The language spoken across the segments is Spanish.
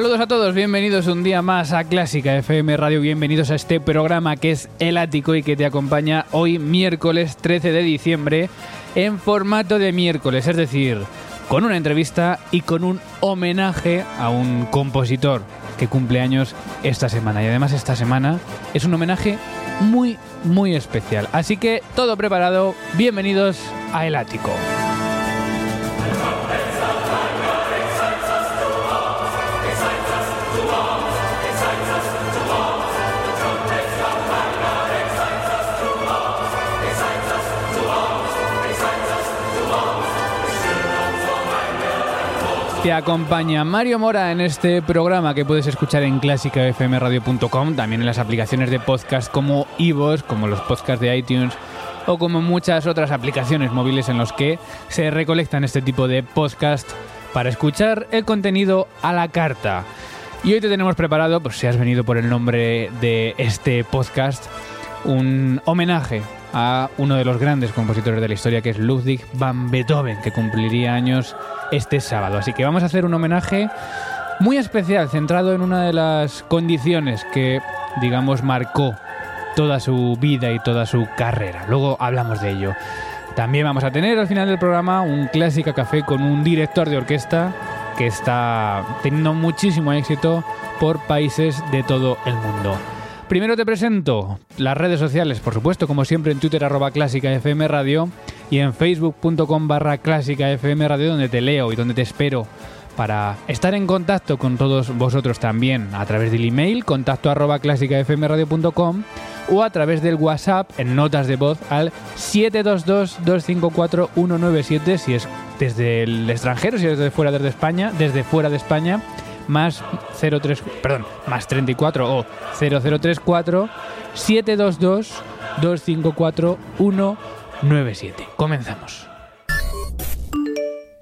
Saludos a todos, bienvenidos un día más a Clásica FM Radio, bienvenidos a este programa que es El Ático y que te acompaña hoy miércoles 13 de diciembre en formato de miércoles, es decir, con una entrevista y con un homenaje a un compositor que cumple años esta semana. Y además esta semana es un homenaje muy, muy especial. Así que todo preparado, bienvenidos a El Ático. Te acompaña Mario Mora en este programa que puedes escuchar en clásicafmradio.com, también en las aplicaciones de podcast como Ivos, como los podcasts de iTunes o como muchas otras aplicaciones móviles en los que se recolectan este tipo de podcast para escuchar el contenido a la carta. Y hoy te tenemos preparado, pues si has venido por el nombre de este podcast, un homenaje a uno de los grandes compositores de la historia que es Ludwig van Beethoven, que cumpliría años este sábado. Así que vamos a hacer un homenaje muy especial, centrado en una de las condiciones que, digamos, marcó toda su vida y toda su carrera. Luego hablamos de ello. También vamos a tener al final del programa un clásico café con un director de orquesta que está teniendo muchísimo éxito por países de todo el mundo. Primero te presento las redes sociales, por supuesto, como siempre en Twitter arroba clásica FM Radio y en facebook.com barra clásica FM Radio donde te leo y donde te espero para estar en contacto con todos vosotros también a través del email contacto arroba clásicafmradio.com o a través del WhatsApp en notas de voz al 722-254-197 si es desde el extranjero, si es desde fuera desde España, desde fuera de España más 03, perdón, más 34 o 0034 722 254 197. Comenzamos.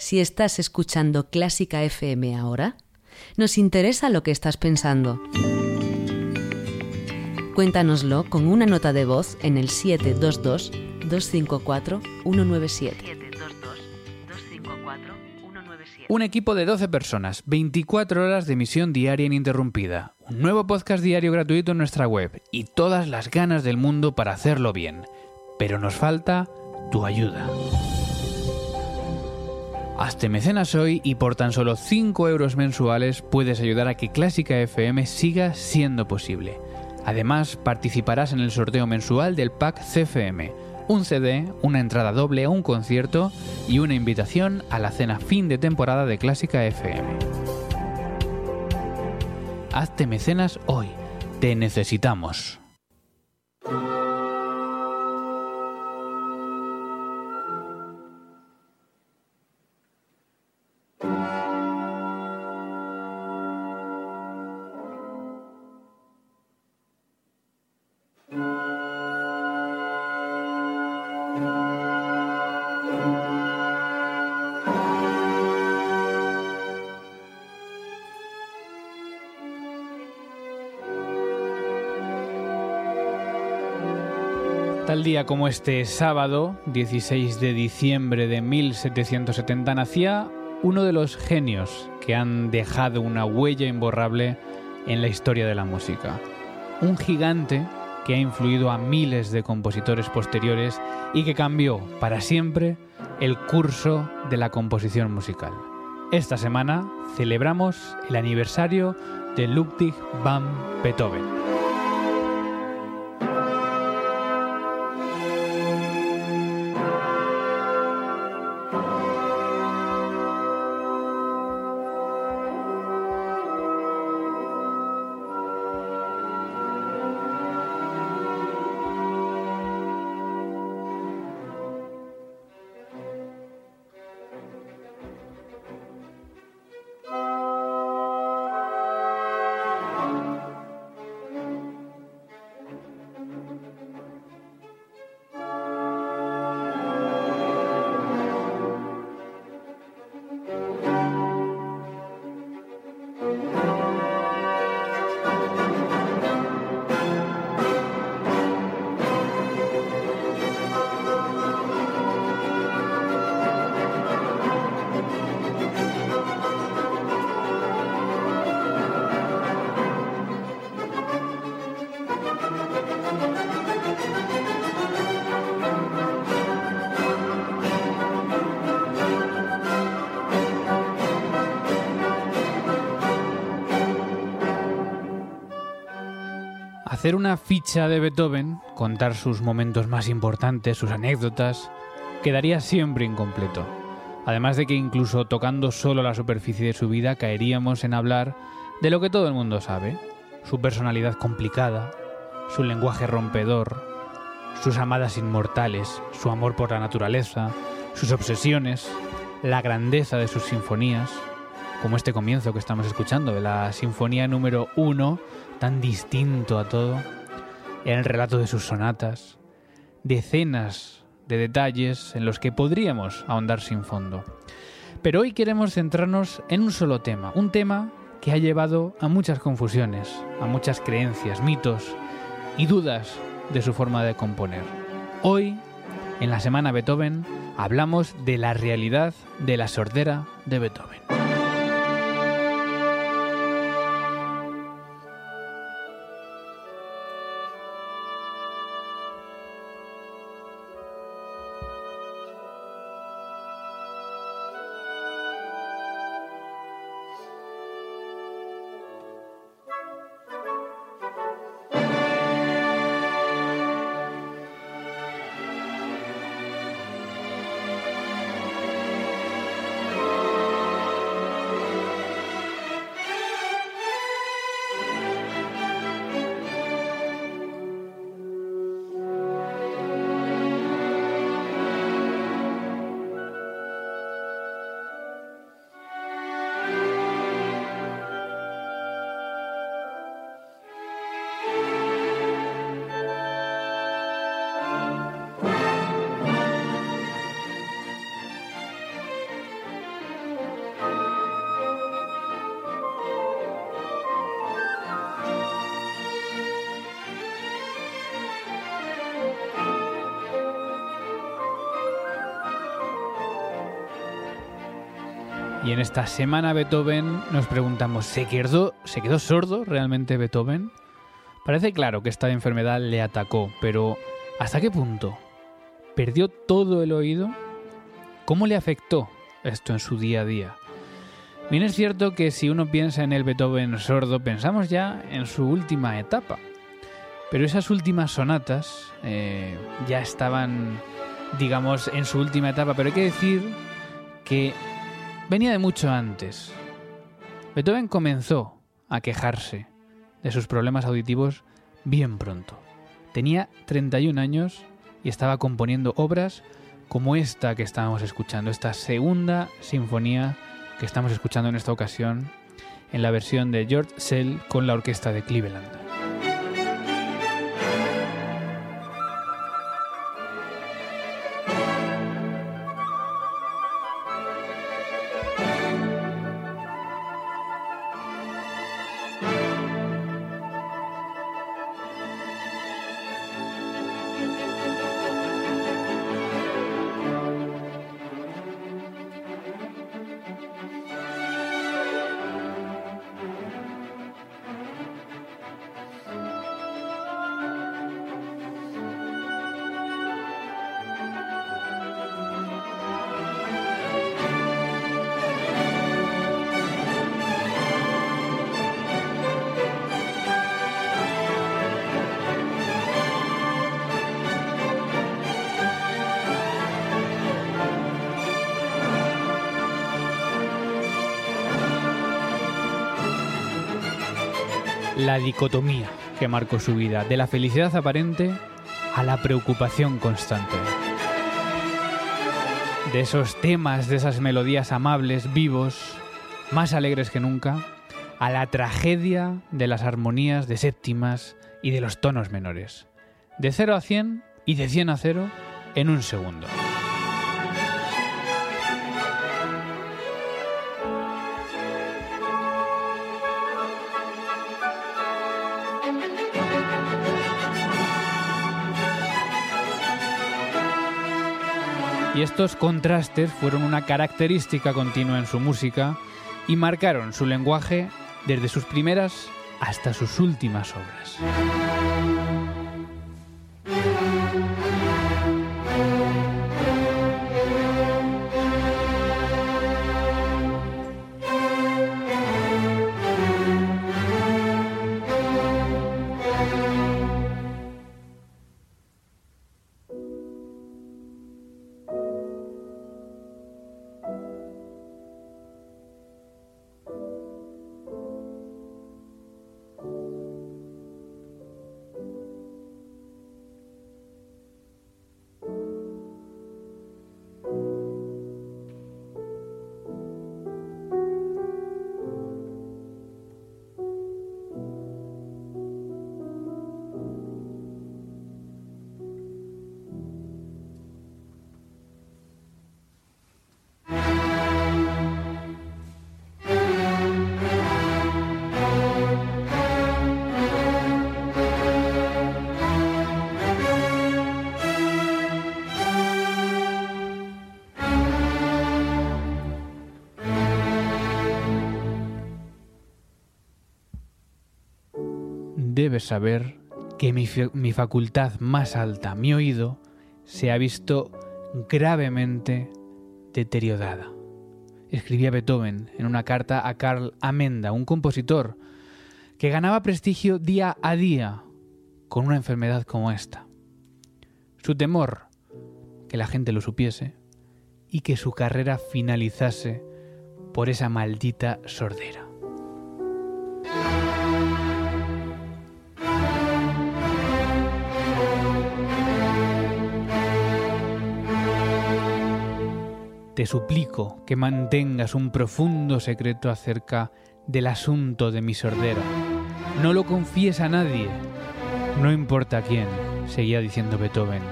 Si estás escuchando Clásica FM ahora, nos interesa lo que estás pensando. Cuéntanoslo con una nota de voz en el 722 254 197. Un equipo de 12 personas, 24 horas de emisión diaria ininterrumpida, un nuevo podcast diario gratuito en nuestra web y todas las ganas del mundo para hacerlo bien. Pero nos falta tu ayuda. Hazte mecenas hoy y por tan solo 5 euros mensuales puedes ayudar a que Clásica FM siga siendo posible. Además, participarás en el sorteo mensual del pack CFM un CD, una entrada doble a un concierto y una invitación a la cena fin de temporada de Clásica FM. Hazte mecenas hoy. Te necesitamos. Tal día como este sábado, 16 de diciembre de 1770, nacía uno de los genios que han dejado una huella imborrable en la historia de la música. Un gigante que ha influido a miles de compositores posteriores y que cambió para siempre el curso de la composición musical. Esta semana celebramos el aniversario de Ludwig van Beethoven. Ficha de Beethoven, contar sus momentos más importantes, sus anécdotas, quedaría siempre incompleto. Además de que incluso tocando solo la superficie de su vida caeríamos en hablar de lo que todo el mundo sabe, su personalidad complicada, su lenguaje rompedor, sus amadas inmortales, su amor por la naturaleza, sus obsesiones, la grandeza de sus sinfonías, como este comienzo que estamos escuchando de la sinfonía número uno, tan distinto a todo, el relato de sus sonatas, decenas de detalles en los que podríamos ahondar sin fondo. Pero hoy queremos centrarnos en un solo tema, un tema que ha llevado a muchas confusiones, a muchas creencias, mitos y dudas de su forma de componer. Hoy, en la semana Beethoven, hablamos de la realidad de la sordera de Beethoven. Y en esta semana Beethoven nos preguntamos, ¿se quedó, ¿se quedó sordo realmente Beethoven? Parece claro que esta enfermedad le atacó, pero ¿hasta qué punto? ¿Perdió todo el oído? ¿Cómo le afectó esto en su día a día? Bien es cierto que si uno piensa en el Beethoven sordo, pensamos ya en su última etapa. Pero esas últimas sonatas eh, ya estaban, digamos, en su última etapa. Pero hay que decir que venía de mucho antes. Beethoven comenzó a quejarse de sus problemas auditivos bien pronto. Tenía 31 años y estaba componiendo obras como esta que estábamos escuchando, esta segunda sinfonía que estamos escuchando en esta ocasión en la versión de George Sell con la orquesta de Cleveland. La dicotomía que marcó su vida, de la felicidad aparente a la preocupación constante. De esos temas, de esas melodías amables, vivos, más alegres que nunca, a la tragedia de las armonías de séptimas y de los tonos menores. De 0 a 100 y de 100 a 0 en un segundo. Y estos contrastes fueron una característica continua en su música y marcaron su lenguaje desde sus primeras hasta sus últimas obras. Debes saber que mi, mi facultad más alta, mi oído, se ha visto gravemente deteriorada. Escribía Beethoven en una carta a Karl Amenda, un compositor que ganaba prestigio día a día con una enfermedad como esta. Su temor, que la gente lo supiese, y que su carrera finalizase por esa maldita sordera. Te suplico que mantengas un profundo secreto acerca del asunto de mi sordera. No lo confíes a nadie. No importa quién, seguía diciendo Beethoven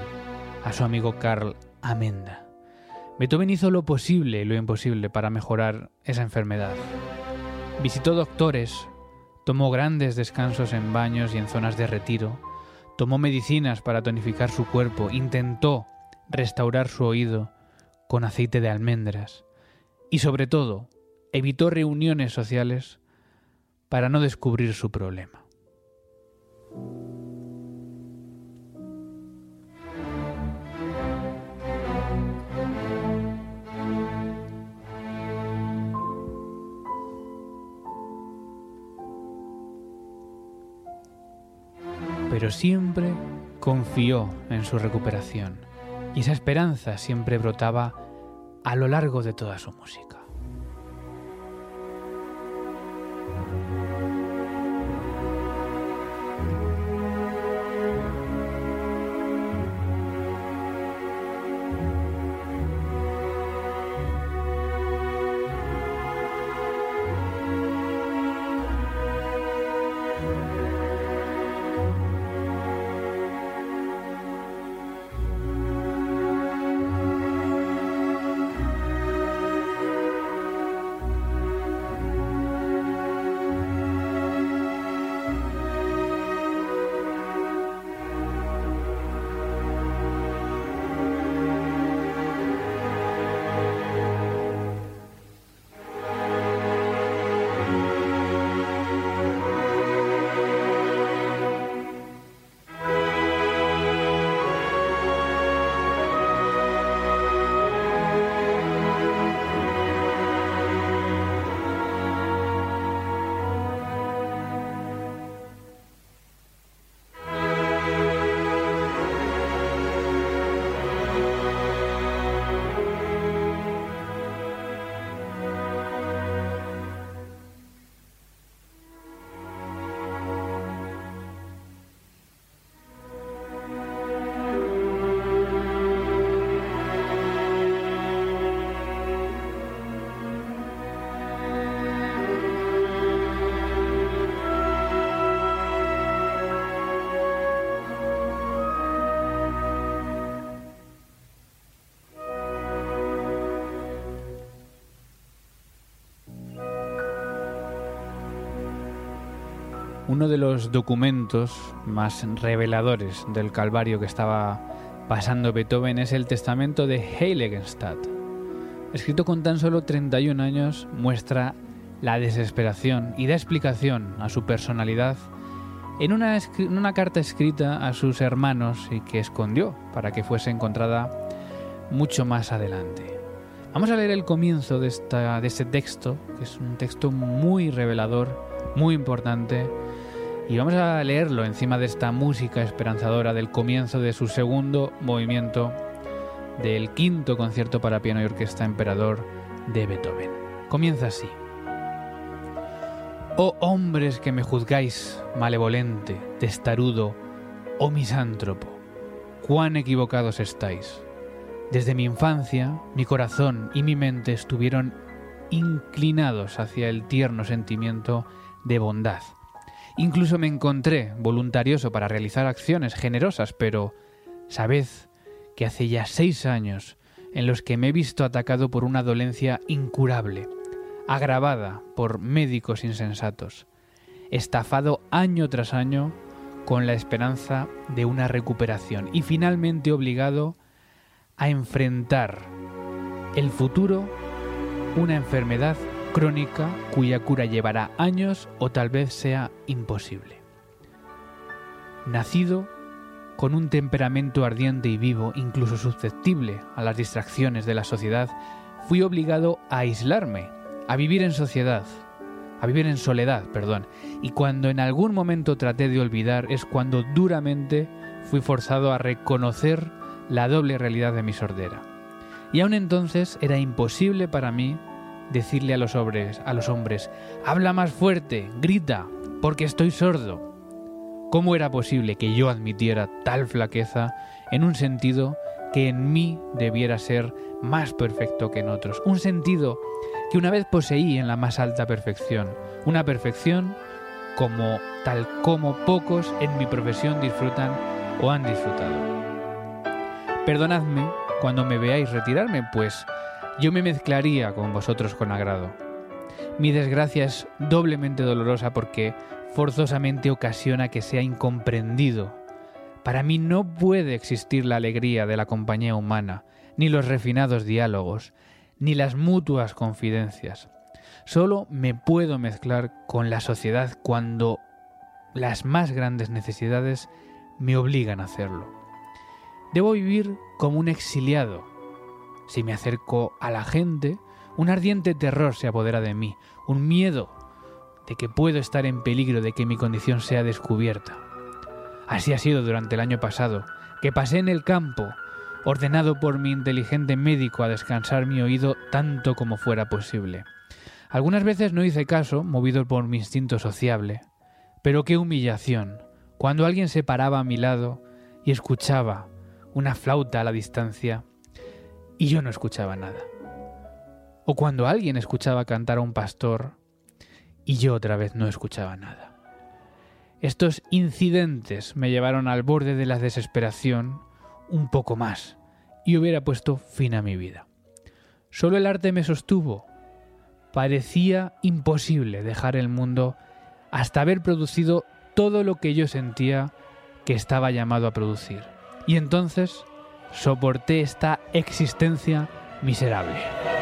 a su amigo Karl Amenda. Beethoven hizo lo posible y lo imposible para mejorar esa enfermedad. Visitó doctores, tomó grandes descansos en baños y en zonas de retiro, tomó medicinas para tonificar su cuerpo, intentó restaurar su oído con aceite de almendras y sobre todo evitó reuniones sociales para no descubrir su problema. Pero siempre confió en su recuperación y esa esperanza siempre brotaba a lo largo de toda su música. Uno de los documentos más reveladores del calvario que estaba pasando Beethoven es el testamento de Heiligenstadt. Escrito con tan solo 31 años, muestra la desesperación y da explicación a su personalidad en una, carta escrita a sus hermanos y que escondió para que fuese encontrada mucho más adelante. Vamos a leer el comienzo de, de este texto, que es un texto muy revelador, muy importante, y vamos a leerlo encima de esta música esperanzadora del comienzo de su segundo movimiento del quinto concierto para piano y orquesta emperador de Beethoven. Comienza así. Oh hombres que me juzgáis malevolente, testarudo o misántropo, cuán equivocados estáis. Desde mi infancia, mi corazón y mi mente estuvieron inclinados hacia el tierno sentimiento de bondad Incluso me encontré voluntarioso para realizar acciones generosas, pero sabed que hace ya seis años en los que me he visto atacado por una dolencia incurable, agravada por médicos insensatos, estafado año tras año con la esperanza de una recuperación y finalmente obligado a enfrentar el futuro una enfermedad crónica cuya cura llevará años o tal vez sea imposible. nacido con un temperamento ardiente y vivo, incluso susceptible a las distracciones de la sociedad, fui obligado a aislarme, a vivir en sociedad, a vivir en soledad, perdón, y cuando en algún momento traté de olvidar es cuando duramente fui forzado a reconocer la doble realidad de mi sordera. Y aún entonces era imposible para mí decirle a los hombres, a los hombres, habla más fuerte, grita, porque estoy sordo. ¿Cómo era posible que yo admitiera tal flaqueza en un sentido que en mí debiera ser más perfecto que en otros? Un sentido que una vez poseí en la más alta perfección, una perfección como tal como pocos en mi profesión disfrutan o han disfrutado. Perdonadme cuando me veáis retirarme, pues yo me mezclaría con vosotros con agrado. Mi desgracia es doblemente dolorosa porque forzosamente ocasiona que sea incomprendido. Para mí no puede existir la alegría de la compañía humana, ni los refinados diálogos, ni las mutuas confidencias. Solo me puedo mezclar con la sociedad cuando las más grandes necesidades me obligan a hacerlo. Debo vivir como un exiliado. Si me acerco a la gente, un ardiente terror se apodera de mí, un miedo de que puedo estar en peligro de que mi condición sea descubierta. Así ha sido durante el año pasado, que pasé en el campo, ordenado por mi inteligente médico a descansar mi oído tanto como fuera posible. Algunas veces no hice caso, movido por mi instinto sociable. Pero qué humillación, cuando alguien se paraba a mi lado y escuchaba una flauta a la distancia y yo no escuchaba nada. O cuando alguien escuchaba cantar a un pastor y yo otra vez no escuchaba nada. Estos incidentes me llevaron al borde de la desesperación un poco más y hubiera puesto fin a mi vida. Solo el arte me sostuvo. Parecía imposible dejar el mundo hasta haber producido todo lo que yo sentía que estaba llamado a producir. Y entonces soporté esta existencia miserable.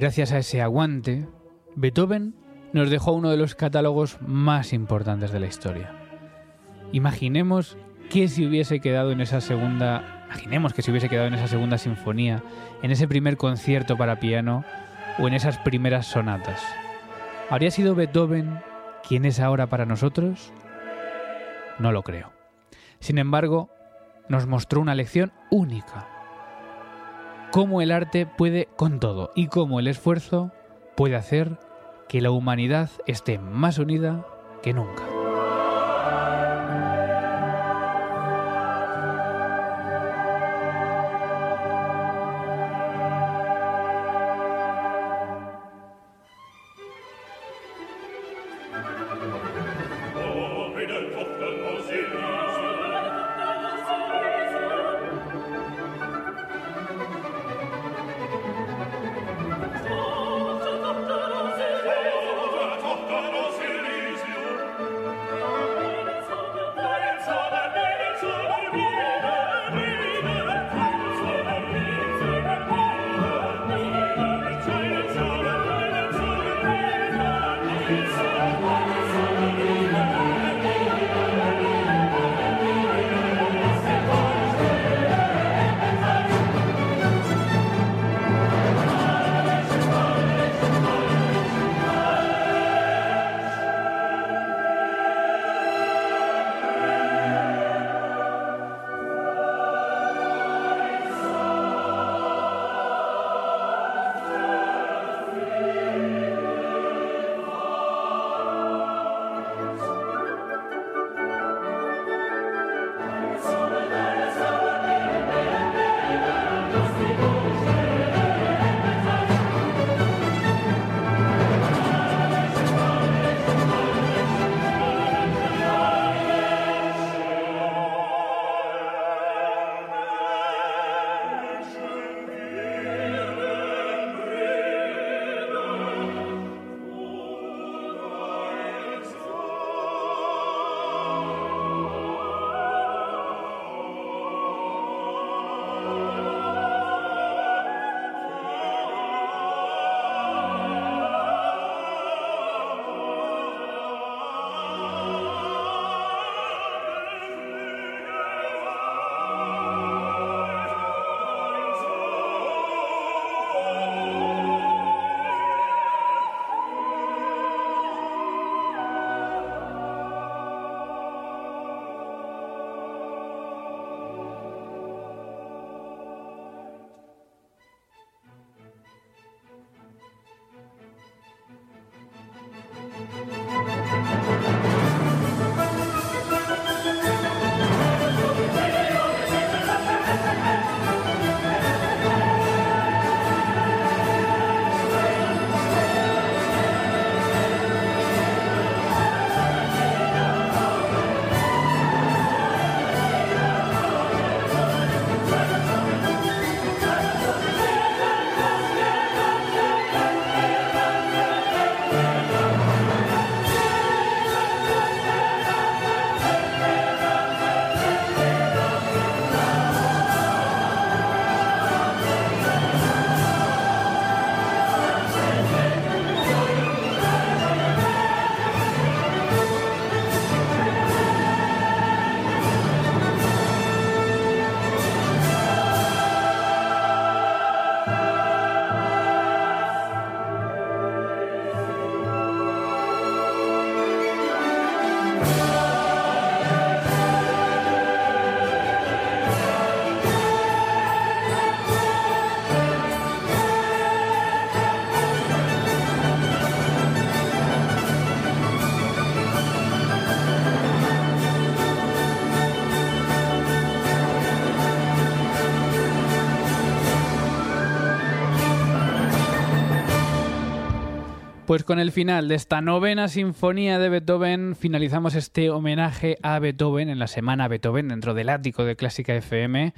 Gracias a ese aguante, Beethoven nos dejó uno de los catálogos más importantes de la historia. Imaginemos que si hubiese quedado en esa segunda, imaginemos que si hubiese quedado en esa segunda sinfonía, en ese primer concierto para piano o en esas primeras sonatas. ¿Habría sido Beethoven quien es ahora para nosotros? No lo creo. Sin embargo, nos mostró una lección única cómo el arte puede con todo y cómo el esfuerzo puede hacer que la humanidad esté más unida que nunca. Pues con el final de esta novena sinfonía de Beethoven finalizamos este homenaje a Beethoven en la semana Beethoven dentro del ático de Clásica FM.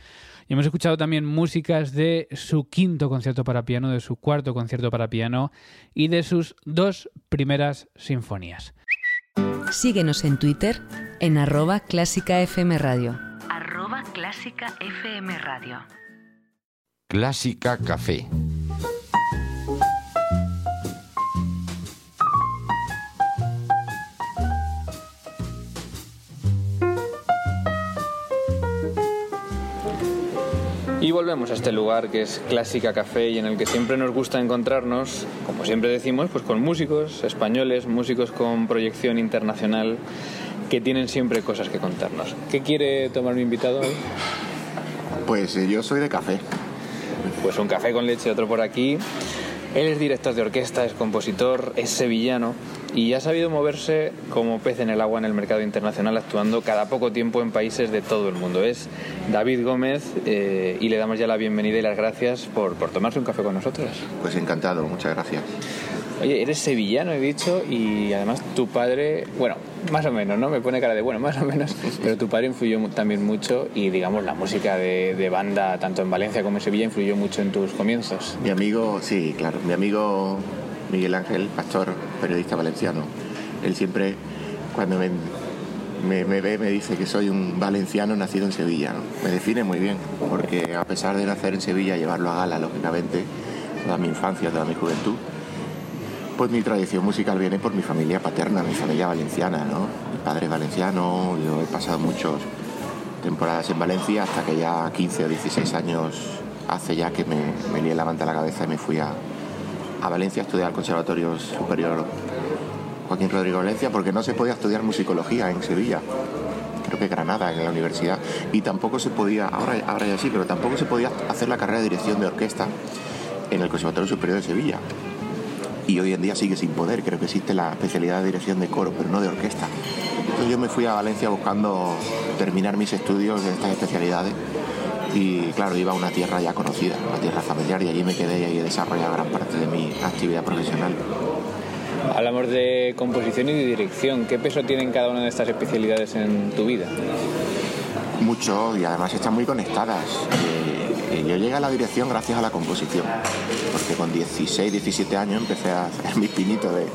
Y hemos escuchado también músicas de su quinto concierto para piano, de su cuarto concierto para piano y de sus dos primeras sinfonías. Síguenos en Twitter en arroba clásica FM Radio. Arroba clásica FM Radio. Clásica Café. Y volvemos a este lugar que es Clásica Café y en el que siempre nos gusta encontrarnos, como siempre decimos, pues con músicos españoles, músicos con proyección internacional que tienen siempre cosas que contarnos. ¿Qué quiere tomar mi invitado hoy? Pues eh, yo soy de café. Pues un café con leche, otro por aquí. Él es director de orquesta, es compositor, es sevillano y ha sabido moverse como pez en el agua en el mercado internacional, actuando cada poco tiempo en países de todo el mundo. Es David Gómez eh, y le damos ya la bienvenida y las gracias por, por tomarse un café con nosotros. Pues encantado, muchas gracias. Oye, eres sevillano, he dicho, y además tu padre, bueno, más o menos, ¿no? Me pone cara de bueno, más o menos, pero tu padre influyó también mucho y, digamos, la música de, de banda, tanto en Valencia como en Sevilla, influyó mucho en tus comienzos. Mi amigo, sí, claro, mi amigo Miguel Ángel, pastor, periodista valenciano, él siempre, cuando me, ve, me dice que soy un valenciano nacido en Sevilla. Me define muy bien, porque a pesar de nacer en Sevilla, llevarlo a gala, lógicamente, toda mi infancia, toda mi juventud, pues mi tradición musical viene por mi familia paterna, mi familia valenciana, ¿no? Mi padre es valenciano, yo he pasado muchas temporadas en Valencia hasta que ya 15 o 16 años hace ya que me, me lié la manta a la cabeza y me fui a, a Valencia estudiar al Conservatorio Superior Joaquín Rodrigo Valencia porque no se podía estudiar musicología en Sevilla creo que Granada en la universidad y tampoco se podía, ahora, ahora ya sí, pero tampoco se podía hacer la carrera de dirección de orquesta en el Conservatorio Superior de Sevilla y hoy en día sigue sin poder. Creo que existe la especialidad de dirección de coro, pero no de orquesta. Entonces yo me fui a Valencia buscando terminar mis estudios de estas especialidades y claro, iba a una tierra ya conocida, una tierra familiar y allí me quedé y ahí he desarrollado gran parte de mi actividad profesional. Hablamos de composición y de dirección. ¿Qué peso tienen cada una de estas especialidades en tu vida? Mucho y además están muy conectadas. Eh, eh, yo llegué a la dirección gracias a la composición, porque con 16, 17 años empecé a hacer mis pinitos de,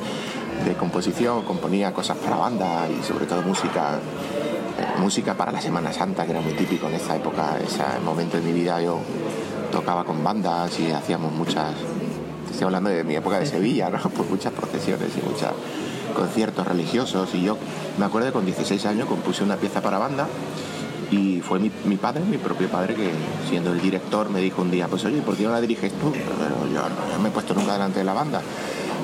de composición, componía cosas para banda y sobre todo música, música para la Semana Santa, que era muy típico en esa época, ese momento de mi vida yo tocaba con bandas y hacíamos muchas, estoy hablando de mi época de Sevilla, ¿no? pues muchas procesiones y muchos conciertos religiosos y yo me acuerdo que con 16 años compuse una pieza para banda y fue mi, mi padre, mi propio padre, que siendo el director me dijo un día, pues oye, ¿por qué no la diriges tú? Pero yo no, me he puesto nunca delante de la banda.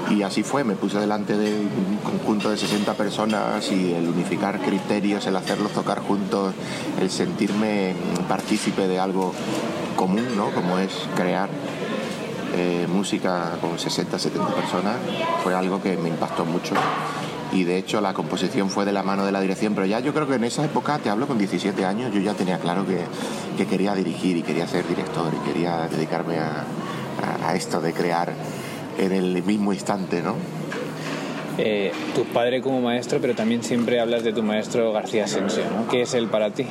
Y así fue, me puse delante de un conjunto de 60 personas y el unificar criterios, el hacerlos tocar juntos, el sentirme partícipe de algo común, ¿no? Como es crear eh, música con 60, 70 personas, fue algo que me impactó mucho. Y de hecho la composición fue de la mano de la dirección, pero ya yo creo que en esa época, te hablo con 17 años, yo ya tenía claro que, que quería dirigir y quería ser director y quería dedicarme a esto de crear en el mismo instante, ¿no? Eh, tu padre como maestro, pero también siempre hablas de tu maestro García Asensio, ¿no? ¿Qué es él para ti?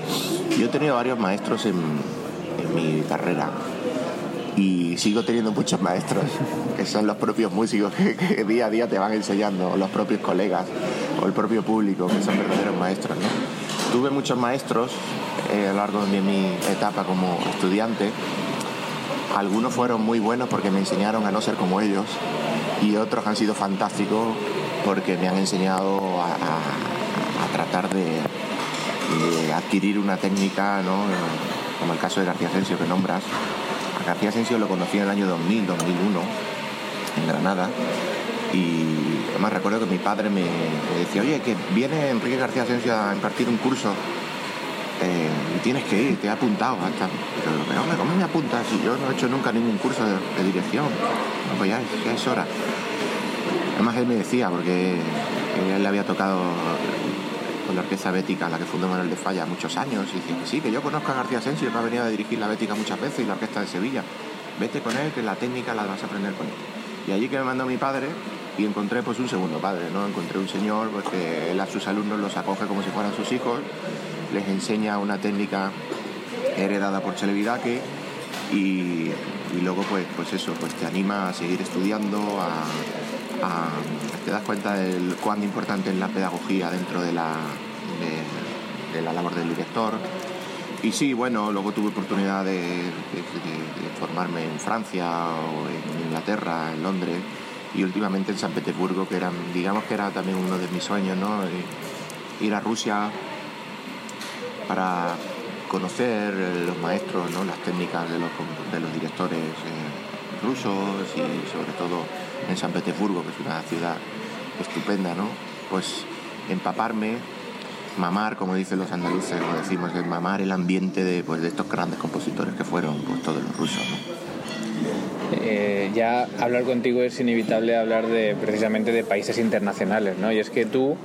Yo he tenido varios maestros en, en mi carrera y sigo teniendo muchos maestros, que son los propios músicos que, que día a día te van enseñando, o los propios colegas o el propio público, que son verdaderos maestros. ¿no? Tuve muchos maestros eh, a lo largo de mi etapa como estudiante. Algunos fueron muy buenos porque me enseñaron a no ser como ellos y otros han sido fantásticos porque me han enseñado a, tratar de, de adquirir una técnica, ¿no? como el caso de García Asensio que nombras. A García Asensio lo conocí en el año 2000, 2001, en Granada. Y además recuerdo que mi padre me, me decía, oye, que viene Enrique García Asensio a impartir un curso eh, tienes que ir, te he apuntado. Hasta... Pero, ¿cómo me apuntas yo no he hecho nunca ningún curso de, dirección? No, pues ya es, hora. Además él me decía, porque él le había tocado con la orquesta bética, la que fundó Manuel de Falla, muchos años, y dice sí, que yo conozco a García Asensio, que ha venido a dirigir la bética muchas veces y la orquesta de Sevilla. Vete con él, que la técnica la vas a aprender con él. Y allí que me mandó mi padre, y encontré pues un segundo padre, ¿no? Encontré un señor pues, que él a sus alumnos los acoge como si fueran sus hijos, les enseña una técnica heredada por Chelevidake y, y luego pues, pues eso, pues te anima a seguir estudiando, a, te das cuenta de cuán importante es la pedagogía dentro de la, de, la labor del director. Y sí, bueno, luego tuve oportunidad de formarme en Francia o en Inglaterra, en Londres y últimamente en San Petersburgo, que eran, digamos que era también uno de mis sueños, ¿no? Eh, Ir a Rusia para conocer eh, los maestros, ¿no? las técnicas de los, de los directores eh, rusos y sobre todo en San Petersburgo, que es una ciudad estupenda, ¿no? Pues empaparme, mamar, como dicen los andaluces, como decimos, mamar el ambiente de, pues, de estos grandes compositores que fueron pues, todos los rusos. ¿no? Eh, ya hablar contigo es inevitable hablar de precisamente de países internacionales, ¿no? Y es que tú,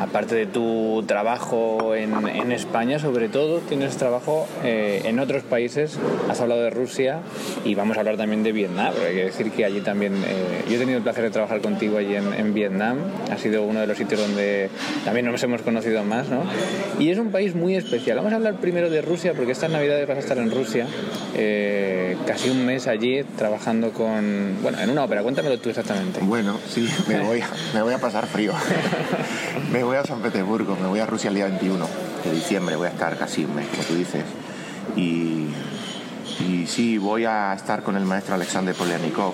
aparte de tu trabajo en, en España, sobre todo, tienes trabajo eh, en otros países. Has hablado de Rusia y vamos a hablar también de Vietnam, porque hay que decir que allí también. eh, yo he tenido el placer de trabajar contigo allí en, en Vietnam. Ha sido uno de los sitios donde también nos hemos conocido más, ¿no? Y es un país muy especial. Vamos a hablar primero de Rusia, porque estas navidades vas a estar en Rusia, eh, casi un mes allí trabajando con. Bueno, en una ópera. Cuéntamelo tú exactamente. Bueno, sí, me voy, me voy a pasar frío. me voy a San Petersburgo, me voy a Rusia el día 21 de diciembre, voy a estar casi un mes, como tú dices. Y, sí, voy a estar con el maestro Alexander Polianikov,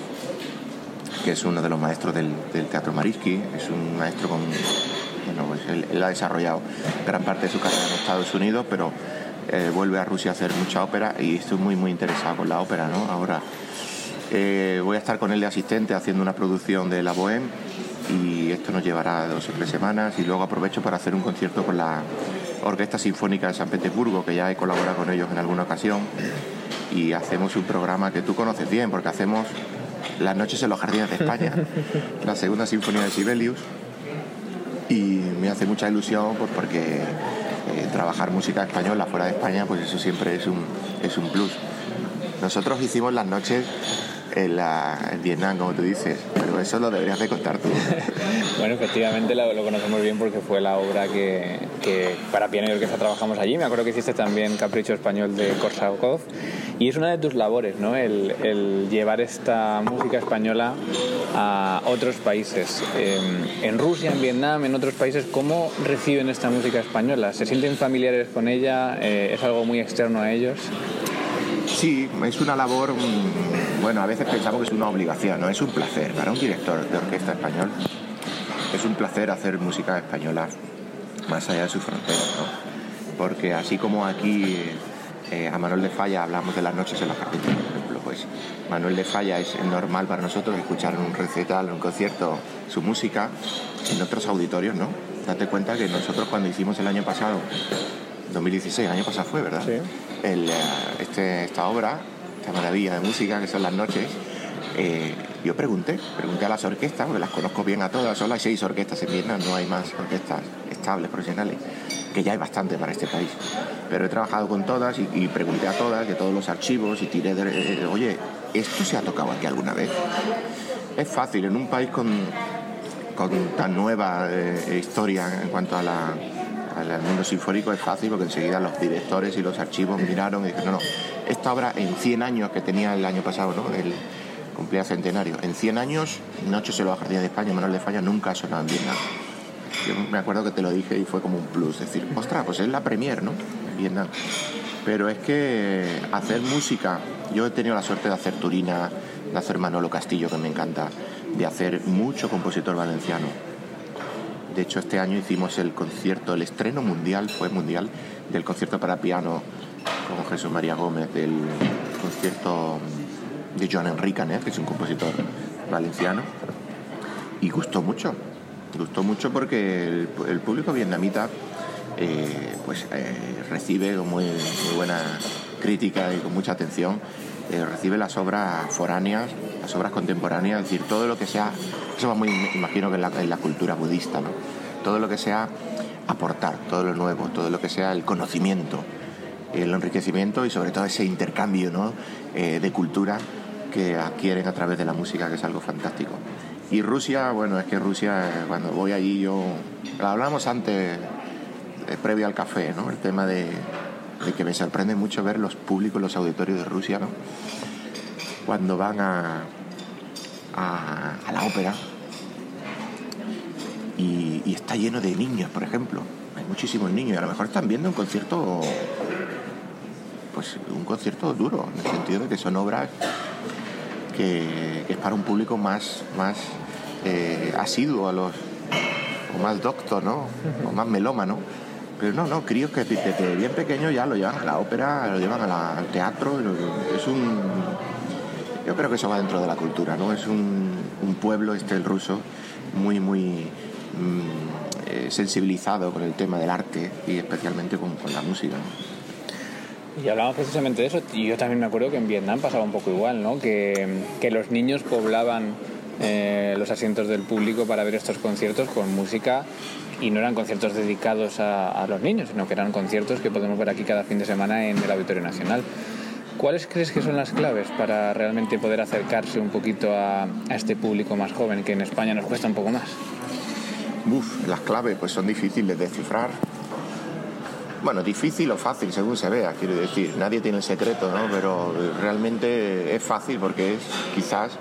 que es uno de los maestros del, Teatro Mariski, es un maestro con... Bueno, pues él, él ha desarrollado gran parte de su carrera en Estados Unidos, pero eh, vuelve a Rusia a hacer mucha ópera y estoy muy, muy interesado con la ópera, ¿no? Ahora eh, voy a estar con él de asistente haciendo una producción de La Bohème y esto nos llevará dos o tres semanas y luego aprovecho para hacer un concierto con la Orquesta Sinfónica de San Petersburgo, que ya he colaborado con ellos en alguna ocasión y hacemos un programa que tú conoces bien porque hacemos las noches en los jardines de España, la segunda sinfonía de Sibelius y me hace mucha ilusión pues, porque eh, trabajar música española fuera de España pues eso siempre es un, es un plus. Nosotros hicimos las noches en, la, en Vietnam, como tú dices, pero eso lo deberías de contar tú. Bueno, efectivamente lo, lo conocemos bien porque fue la obra que, que para piano y orquesta trabajamos allí. Me acuerdo que hiciste también Capricho Español de Korsakov. Y es una de tus labores, ¿no? El, el llevar esta música española a otros países. Eh, en Rusia, en Vietnam, en otros países, ¿cómo reciben esta música española? ¿Se sienten familiares con ella? Eh, ¿Es algo muy externo a ellos? Sí, es una labor, mm, bueno, a veces pensamos que es una obligación, no es un placer. Para un director de orquesta español es un placer hacer música española más allá de sus fronteras, ¿no? Porque así como aquí eh, a Manuel de Falla hablamos de las noches en los jardines, por ejemplo, pues Manuel de Falla es normal para nosotros escuchar en un recital, en un concierto, su música en otros auditorios, ¿no? Date cuenta que nosotros cuando hicimos el año pasado, 2016, el año pasado fue, ¿verdad? Sí. Eh, este, esta obra, esta maravilla de música que son las noches, eh, yo pregunté, pregunté a las orquestas, porque las conozco bien a todas, solo hay seis orquestas en Vietnam, no hay más orquestas estables, profesionales, que ya hay bastante para este país. Pero he trabajado con todas y, pregunté a todas de todos los archivos y tiré de, eh, oye, ¿esto se ha tocado aquí alguna vez? Es fácil, en un país con, con tan nueva historia en cuanto a la, al mundo sinfónico es fácil porque enseguida los directores y los archivos miraron y dijeron, no, no, esta obra en 100 años que tenía el año pasado, ¿no? El cumplía centenario, en 100 años, Noches en los Jardines de España, Manuel de Falla nunca ha sonado en Vietnam. Yo me acuerdo que te lo dije y fue como un plus, decir, ostras, pues es la premier, ¿no? En Vietnam. Pero es que hacer música, yo he tenido la suerte de hacer Turina, de hacer Manolo Castillo, que me encanta, de hacer mucho compositor valenciano. De hecho, este año hicimos el concierto, el estreno mundial, fue mundial, del concierto para piano con Jesús María Gómez, del concierto de Joan Enrique Canet, que es un compositor valenciano, y gustó mucho. Gustó mucho porque el, público vietnamita eh, pues eh, recibe con muy, muy buena crítica y con mucha atención, eh, recibe las obras foráneas, las obras contemporáneas, es decir, todo lo que sea, eso va muy, imagino que en la, en la cultura budista, ¿no? todo lo que sea aportar, todo lo nuevo, todo lo que sea el conocimiento, el enriquecimiento y sobre todo ese intercambio ¿no? Eh, de cultura que adquieren a través de la música, que es algo fantástico. Y Rusia, bueno, es que Rusia, cuando voy allí yo... Lo hablamos antes, eh, previo al café, ¿no? El tema de, de que me sorprende mucho ver los públicos, los auditorios de Rusia, ¿no? Cuando van a, a, la ópera y, está lleno de niños, por ejemplo. Hay muchísimos niños y a lo mejor están viendo un concierto, pues un concierto duro, en el sentido de que son obras que, que es para un público más, más eh, asiduo a los, o más docto, ¿no? O más melómano. Pero no, no, críos que desde bien pequeños ya lo llevan a la ópera, lo llevan al teatro. Es un. Yo creo que eso va dentro de la cultura, ¿no? Es un, pueblo, este el ruso, muy, muy mm, eh, sensibilizado con el tema del arte y especialmente con, la música. Y hablamos precisamente de eso, y yo también me acuerdo que en Vietnam pasaba un poco igual, ¿no? Que los niños poblaban eh, los asientos del público para ver estos conciertos con música y no eran conciertos dedicados a, los niños, sino que eran conciertos que podemos ver aquí cada fin de semana en el Auditorio Nacional. ¿Cuáles crees que son las claves para realmente poder acercarse un poquito a, a este público más joven que en España nos cuesta un poco más? Uf, las claves pues son difíciles de cifrar. Bueno, difícil o fácil, según se vea, quiero decir. Nadie tiene el secreto, ¿no? Pero realmente es fácil porque es quizás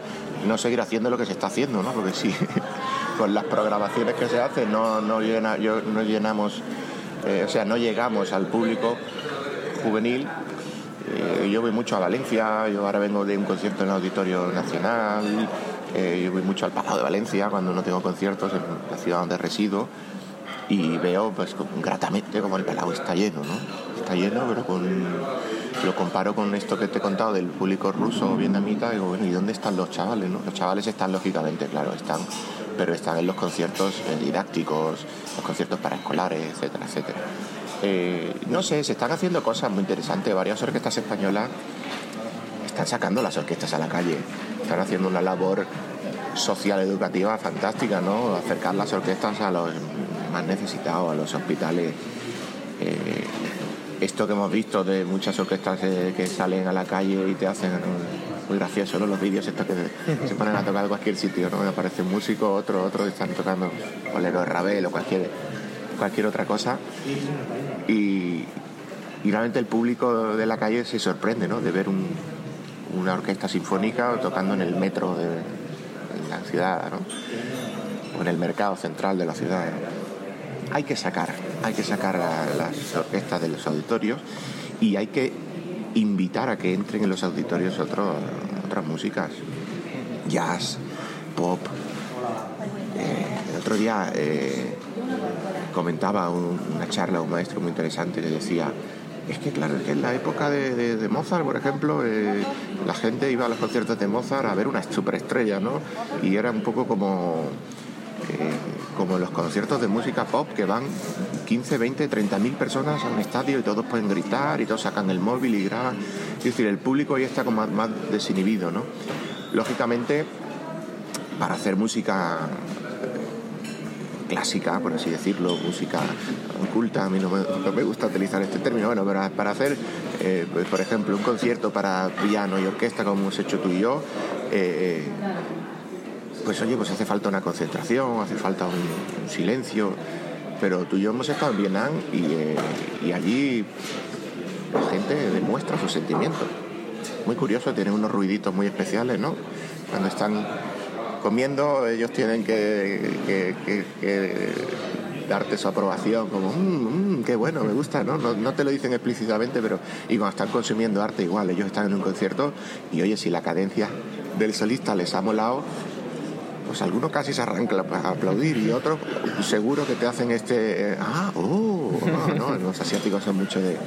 no seguir haciendo lo que se está haciendo, ¿no? Porque sí, con las programaciones que se hacen no, no, llena- yo- no llenamos, eh, o sea, no llegamos al público juvenil. Eh, yo voy mucho a Valencia, yo ahora vengo de un concierto en el Auditorio Nacional, eh, yo voy mucho al Palau de Valencia cuando no tengo conciertos en la ciudad donde resido y veo pues gratamente como el Palau está lleno, ¿no? Está lleno, pero con lo comparo con esto que te he contado del público ruso o vietnamita, digo, bueno, ¿y dónde están los chavales, no? Los chavales están lógicamente, claro, están, pero están en los conciertos eh, didácticos, los conciertos para escolares, etcétera, etcétera. Eh, no sé, se están haciendo cosas muy interesantes, varias orquestas españolas están sacando las orquestas a la calle, están haciendo una labor social educativa fantástica, ¿no? Acercar las orquestas a los más necesitados, a los hospitales. Eh, esto que hemos visto de muchas orquestas que salen a la calle y te hacen muy gracioso. Los vídeos estos que se ponen a tocar en cualquier sitio, ¿no? Aparece un músico, otro, otro están tocando bolero de Ravel o cualquier, cualquier otra cosa. Y, y realmente el público de la calle se sorprende, ¿no? De ver un, una orquesta sinfónica tocando en el metro de, la ciudad, ¿no? O en el mercado central de la ciudad. Hay que sacar, hay que sacar las orquestas de los auditorios y hay que invitar a que entren en los auditorios otras músicas, jazz, pop. Eh, el otro día eh, comentaba un- una charla un maestro muy interesante que decía es que claro, es que en la época de, Mozart, por ejemplo, eh, la gente iba a los conciertos de Mozart a ver una superestrella, ¿no? Y era un poco como, como los conciertos de música pop que van 15, 20, 30 mil personas a un estadio y todos pueden gritar y todos sacan el móvil y graban. Es decir, el público ahí está como más, desinhibido, ¿no? Lógicamente, para hacer música clásica, por así decirlo, música culta, a mí no me, gusta utilizar este término, bueno, pero para hacer, eh, pues, por ejemplo, un concierto para piano y orquesta como hemos hecho tú y yo, eh, pues oye, pues hace falta una concentración, hace falta un, silencio, pero tú y yo hemos estado en Vietnam y, eh, y allí la gente demuestra sus sentimientos. Muy curioso, tienen unos ruiditos muy especiales, ¿no? Cuando están comiendo, ellos tienen que, darte su aprobación, como, "Mm, mm, qué bueno, me gusta. ¿no? no te lo dicen explícitamente, pero y cuando están consumiendo arte igual, ellos están en un concierto y oye, si la cadencia del solista les ha molado, pues algunos casi se arrancan a aplaudir y otros seguro que te hacen este, eh, ah, oh, ah, no, los asiáticos son mucho de,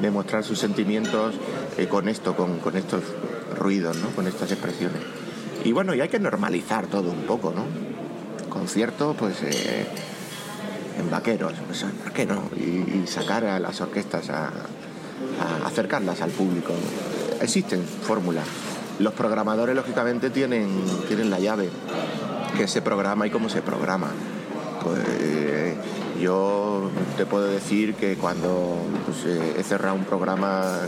de mostrar sus sentimientos eh, con esto, con, con estos ruidos, ¿no? Con estas expresiones. Y bueno, y hay que normalizar todo un poco, ¿no? Concierto, pues eh, en vaqueros, pues, ¿por qué no? Y, y sacar a las orquestas a, a acercarlas al público. Existen fórmulas. Los programadores, lógicamente, tienen, tienen la llave que se programa y cómo se programa. Pues eh, yo te puedo decir que cuando pues, eh, he cerrado un programa,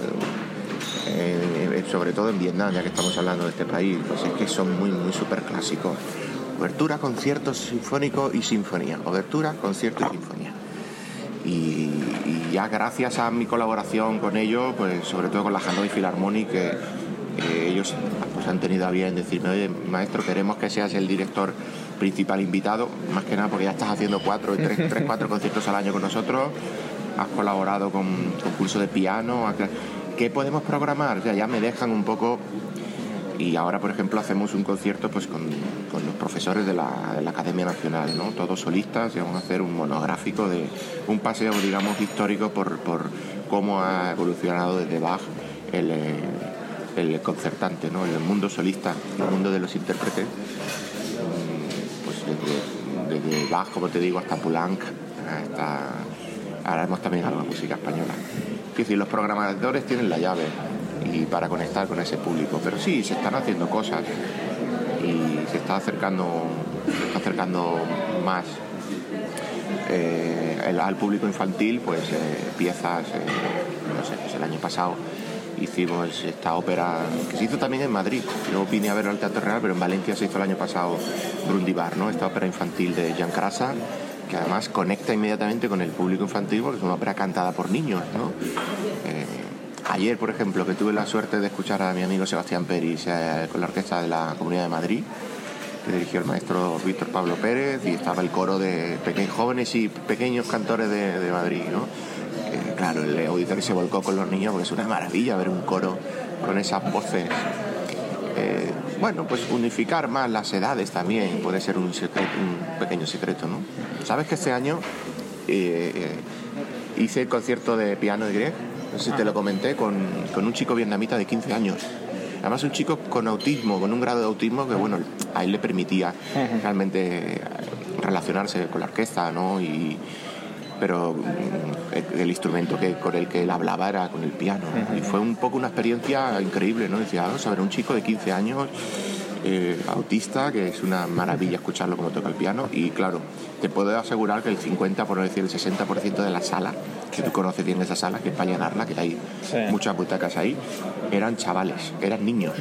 eh, sobre todo en Vietnam, ya que estamos hablando de este país, pues es que son muy, muy súper clásicos. Obertura, concierto sinfónico y sinfonía. Obertura, concierto y sinfonía. Y, ya gracias a mi colaboración con ellos, pues sobre todo con la Hanoi Philharmonic, eh, ellos pues, han tenido a bien decirme, oye, maestro, queremos que seas el director principal invitado, más que nada porque ya estás haciendo cuatro, tres, tres cuatro conciertos al año con nosotros, has colaborado con, con curso de piano, ¿qué podemos programar? O sea, ya me dejan un poco y ahora, por ejemplo, hacemos un concierto pues, con, con los profesores de la, de la, Academia Nacional, ¿no? todos solistas, y vamos a hacer un monográfico de un paseo, digamos, histórico por, por cómo ha evolucionado desde Bach el, el concertante, ¿no? el mundo solista, el mundo de los intérpretes, pues desde, desde Bach, como te digo, hasta Poulenc, hasta... haremos también algo de música española. Es decir, los programadores tienen la llave y para conectar con ese público. Pero sí, se están haciendo cosas y se está acercando, se está acercando más eh, al público infantil, pues eh, piezas, eh, no sé, pues el año pasado hicimos esta ópera que se hizo también en Madrid. Yo vine a verlo al Teatro Real, pero en Valencia se hizo el año pasado Brundibar, ¿no? Esta ópera infantil de Jean Crasa que además conecta inmediatamente con el público infantil porque es una ópera cantada por niños, ¿no? Eh, Ayer, por ejemplo, que tuve la suerte de escuchar a mi amigo Sebastián Peris eh, con la orquesta de la Comunidad de Madrid, que dirigió el maestro Víctor Pablo Pérez, y estaba el coro de pequeños jóvenes y pequeños cantores de, de Madrid, ¿no? Eh, claro, el auditorio se volcó con los niños porque es una maravilla ver un coro con esas voces. Eh, bueno, pues unificar más las edades también puede ser un, secreto, un pequeño secreto, ¿no? Sabes que este año eh, hice el concierto de piano de Grieg no sé si te lo comenté, con, con, un chico vietnamita de 15 años. Además un chico con autismo, con un grado de autismo que bueno, a él le permitía realmente relacionarse con la orquesta, ¿no? Y, pero el instrumento que, con el que él hablaba era con el piano. Y fue un poco una experiencia increíble, ¿no? Decía, vamos a ver, un chico de 15 años eh, autista, que es una maravilla escucharlo como toca el piano. Y claro, te puedo asegurar que el 50, por no decir el 60% de la sala, que tú conoces bien esa sala, que es para llenarla, que hay sí. muchas butacas ahí, eran chavales, eran niños.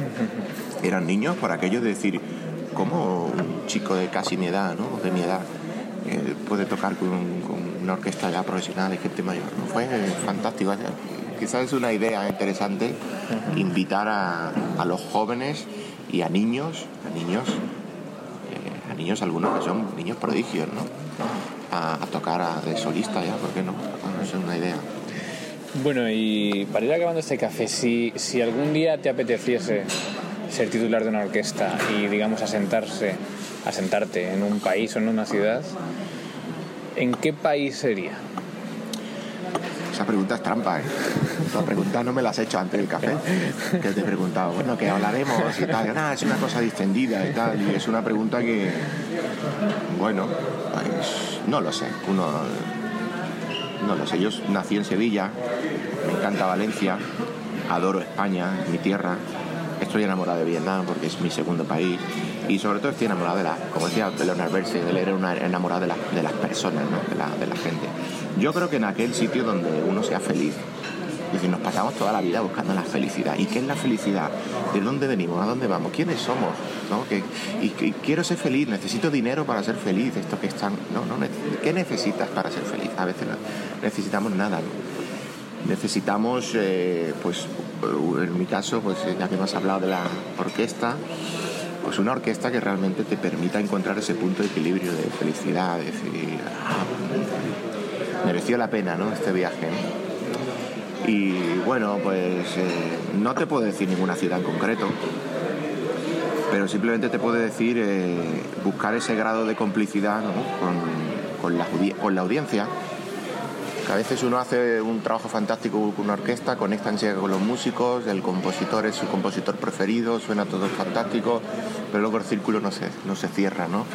Eran niños por aquello de decir, ¿cómo un chico de casi mi edad, ¿no? de mi edad, eh, puede tocar con, con, una orquesta ya profesional y gente mayor? ¿no? Fue fantástico. Quizás es una idea interesante invitar a, a los jóvenes y a niños, a niños, eh, a niños algunos que son niños prodigios, ¿no? A, a tocar a, de solista ya, ¿por qué no? no es una idea. Bueno, y para ir acabando este café, si, si algún día te apeteciese ser titular de una orquesta y, digamos, asentarse, asentarte en un país o en una ciudad, ¿en qué país sería? Esa pregunta es trampa, ¿eh? La pregunta no me la has hecho antes del café, que te he preguntado, bueno, que hablaremos y tal. Nada, es una cosa distendida y tal, y es una pregunta que, bueno, pues no lo sé. Uno, no lo sé. Yo nací en Sevilla, me encanta Valencia, adoro España, es mi tierra. Estoy enamorado de Vietnam porque es mi segundo país y sobre todo estoy enamorado de la, como decía Leonard Berger, él era una, enamorado de, la, de las personas, ¿no? de, la, de la gente. Yo creo que en aquel sitio donde uno sea feliz, es decir, nos pasamos toda la vida buscando la felicidad. ¿Y qué es la felicidad? ¿De dónde venimos? ¿A dónde vamos? ¿Quiénes somos? ¿No? ¿Que, y, quiero ser feliz, necesito dinero para ser feliz. Esto que están. No, no, ¿Qué necesitas para ser feliz? A veces no necesitamos nada. Necesitamos, eh, pues, en mi caso, pues ya que has hablado de la orquesta, pues una orquesta que realmente te permita encontrar ese punto de equilibrio de felicidad, de decir, ah, mereció la pena, ¿no? Este viaje. Y bueno, pues eh, no te puedo decir ninguna ciudad en concreto, pero simplemente te puedo decir eh, buscar ese grado de complicidad con, la, audiencia. A veces uno hace un trabajo fantástico con una orquesta, conecta enseguida con los músicos, el compositor es su compositor preferido, suena todo fantástico, pero luego el círculo no se, no se cierra, ¿no?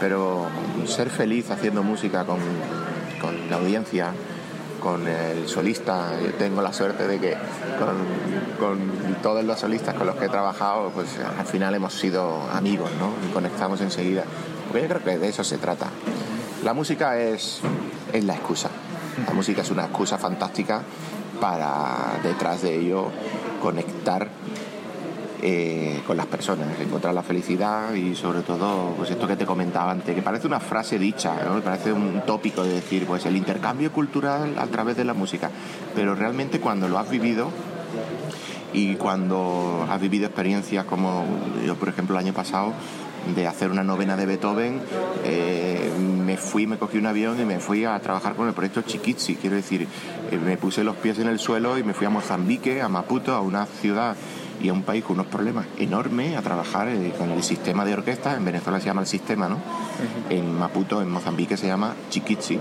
Pero ser feliz haciendo música con, con la audiencia, con el solista. Yo tengo la suerte de que con, con, todos los solistas con los que he trabajado, pues al final hemos sido amigos, ¿no? Y conectamos enseguida. Porque yo creo que de eso se trata. La música es, es la excusa. La música es una excusa fantástica para detrás de ello conectar eh, con las personas, encontrar la felicidad y sobre todo pues esto que te comentaba antes, que parece una frase dicha, ¿no? parece un tópico de decir pues el intercambio cultural a través de la música, pero realmente cuando lo has vivido y cuando has vivido experiencias como yo por ejemplo el año pasado de hacer una novena de Beethoven, eh, me fui, me cogí un avión y me fui a trabajar con el proyecto Chiquitzi. Quiero decir, eh, me puse los pies en el suelo y me fui a Mozambique, a Maputo, a una ciudad y a un país con unos problemas enormes a trabajar eh, con el sistema de orquesta. En Venezuela se llama el sistema, ¿no? En Maputo, en Mozambique, se llama Chiquitzi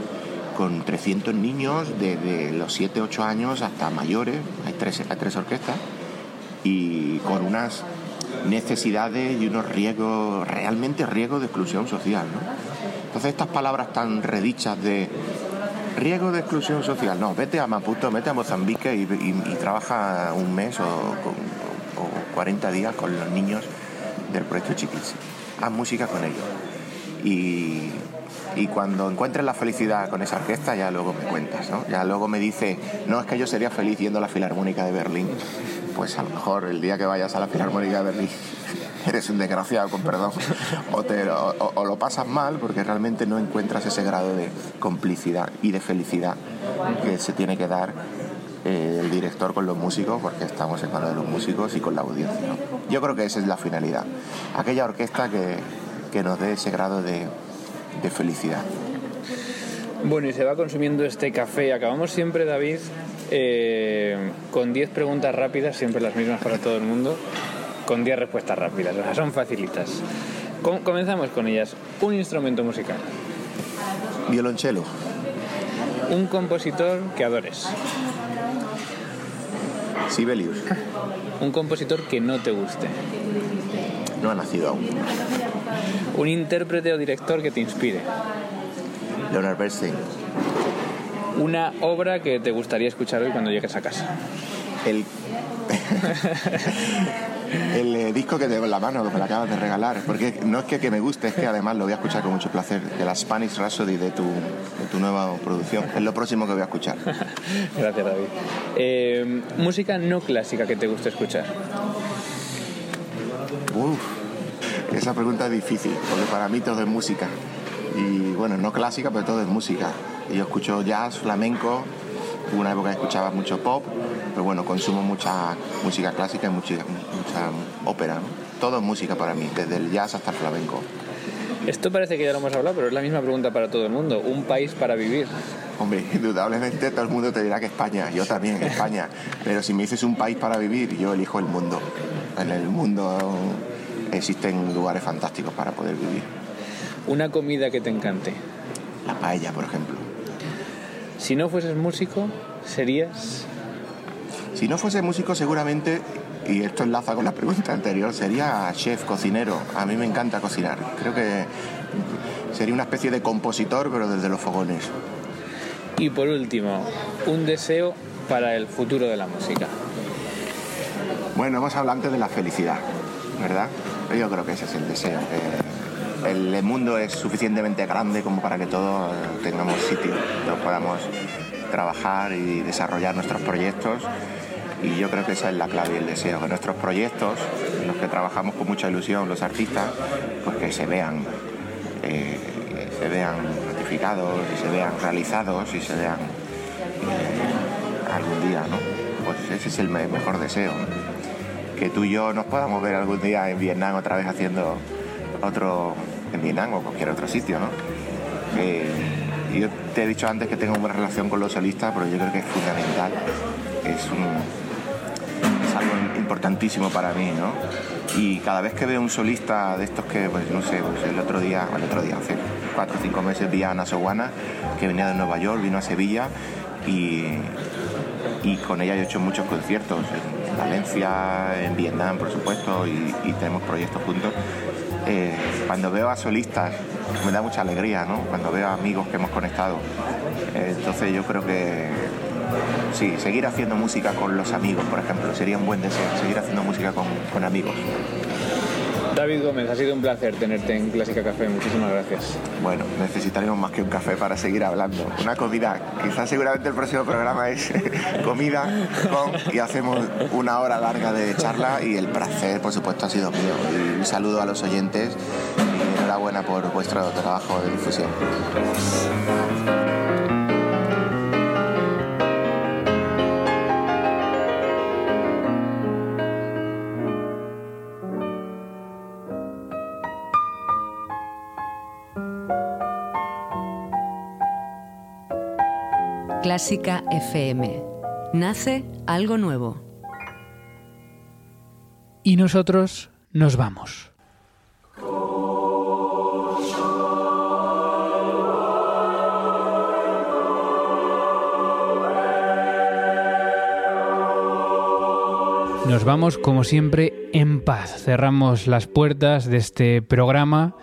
con 300 niños desde los 7, 8 años hasta mayores, hay tres, hay tres orquestas, y con unas necesidades y unos riesgos, realmente riesgos de exclusión social. ¿no? Entonces estas palabras tan redichas de riesgo de exclusión social, no, vete a Maputo, vete a Mozambique y, trabaja un mes o, o 40 días con los niños del proyecto Chiquis. Haz música con ellos. Y, y cuando encuentres la felicidad con esa orquesta, ya luego me cuentas, ¿no? Ya luego me dice, no, es que yo sería feliz yendo a la Filarmónica de Berlín. Pues a lo mejor el día que vayas a la Filarmónica de Berlín eres un desgraciado, con perdón, o, te- lo pasas mal porque realmente no encuentras ese grado de complicidad y de felicidad que se tiene que dar eh, el director con los músicos, porque estamos en manos de los músicos y con la audiencia. Yo creo que esa es la finalidad. Aquella orquesta que, que nos dé ese grado de, de felicidad. Bueno, y se va consumiendo este café. Acabamos siempre, David, eh, con 10 preguntas rápidas, siempre las mismas para todo el mundo, con 10 respuestas rápidas. O sea, son facilitas. Com- comenzamos con ellas. Un instrumento musical. Violonchelo, Un compositor que adores. Sibelius, Un compositor que no te guste. no ha nacido aún. Un intérprete o director que te inspire. Leonard Bernstein, Una obra que te gustaría escuchar hoy cuando llegues a casa. el, el eh, disco que tengo en la mano, que me lo acabas de regalar, porque no es que, que me guste, es que además lo voy a escuchar con mucho placer, de la Spanish Rhapsody de tu, de tu nueva producción. Es lo próximo que voy a escuchar. Gracias, David. Eh, música no clásica que te guste escuchar. Uf, esa pregunta es difícil, porque para mí todo es música. Y bueno, no clásica, pero todo es música. Y yo escucho jazz, flamenco, hubo una época que escuchaba mucho pop, pero bueno, consumo mucha música clásica y mucha, mucha ópera. ¿no? Todo es música para mí, desde el jazz hasta el flamenco. Esto parece que ya lo hemos hablado, pero es la misma pregunta para todo el mundo. Un país para vivir. Hombre, indudablemente todo el mundo te dirá que España, yo también, España. Pero si me dices un país para vivir, yo elijo el mundo. En el mundo existen lugares fantásticos para poder vivir. Una comida que te encante. La paella, por ejemplo. Si no fueses músico, serías... Si no fuese músico, seguramente, y esto enlaza con la pregunta anterior, sería chef, cocinero. A mí me encanta cocinar. Creo que sería una especie de compositor, pero desde los fogones. Y por último, un deseo para el futuro de la música. Bueno, hemos hablado antes de la felicidad, ¿verdad? Yo creo que ese es el deseo. que el mundo es suficientemente grande como para que todos eh, tengamos sitio, todos podamos trabajar y desarrollar nuestros proyectos. Y yo creo que esa es la clave y el deseo, que nuestros proyectos, en los que trabajamos con mucha ilusión los artistas, pues que se vean, eh, se vean ratificados y se vean realizados y se vean eh, algún día, ¿no? Pues ese es el me- mejor deseo. Que tú y yo nos podamos ver algún día en Vietnam otra vez haciendo otro, en Vietnam o cualquier otro sitio, ¿no? Eh, yo te he dicho antes que tengo una relación con los solistas, pero yo creo que es fundamental. Es, un, es algo importantísimo para mí, ¿no? Y cada vez que veo un solista de estos que, pues no sé, pues el otro día, el otro día, hace cuatro o cinco meses vi a Ana Soguana, que venía de Nueva York, vino a Sevilla y, y con ella he hecho muchos conciertos en Valencia, en Vietnam, por supuesto, y tenemos proyectos juntos. Eh, cuando veo a solistas me da mucha alegría, ¿no? Cuando veo a amigos que hemos conectado. Eh, entonces yo creo que sí, seguir haciendo música con los amigos, por ejemplo, sería un buen deseo, seguir haciendo música con, con amigos. David Gómez, ha sido un placer tenerte en Clásica Café. Muchísimas gracias. Bueno, necesitaremos más que un café para seguir hablando. Una comida. Quizás seguramente el próximo programa es comida con y hacemos una hora larga de charla y el placer, por supuesto, ha sido mío. Y un saludo a los oyentes y enhorabuena por vuestro trabajo de difusión. Clásica FM. Nace algo nuevo. Y nosotros nos vamos. Nos vamos como siempre en paz. Cerramos las puertas de este programa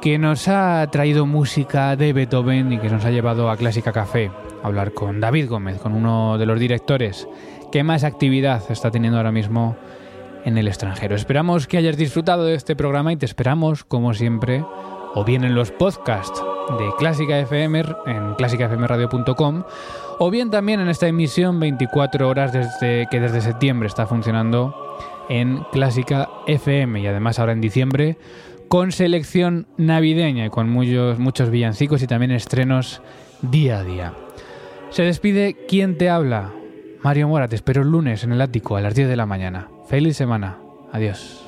que nos ha traído música de Beethoven y que nos ha llevado a Clásica Café hablar con David Gómez, con uno de los directores que más actividad está teniendo ahora mismo en el extranjero. Esperamos que hayas disfrutado de este programa y te esperamos, como siempre, o bien en los podcasts de Clásica FM en clásicafmradio.com o bien también en esta emisión 24 horas desde que desde septiembre está funcionando en Clásica FM y además ahora en diciembre con selección navideña y con muchos, muchos villancicos y también estrenos día a día. Se despide quien te habla. Mario Mora, te espero el lunes en el ático a las 10 de la mañana. Feliz semana. Adiós.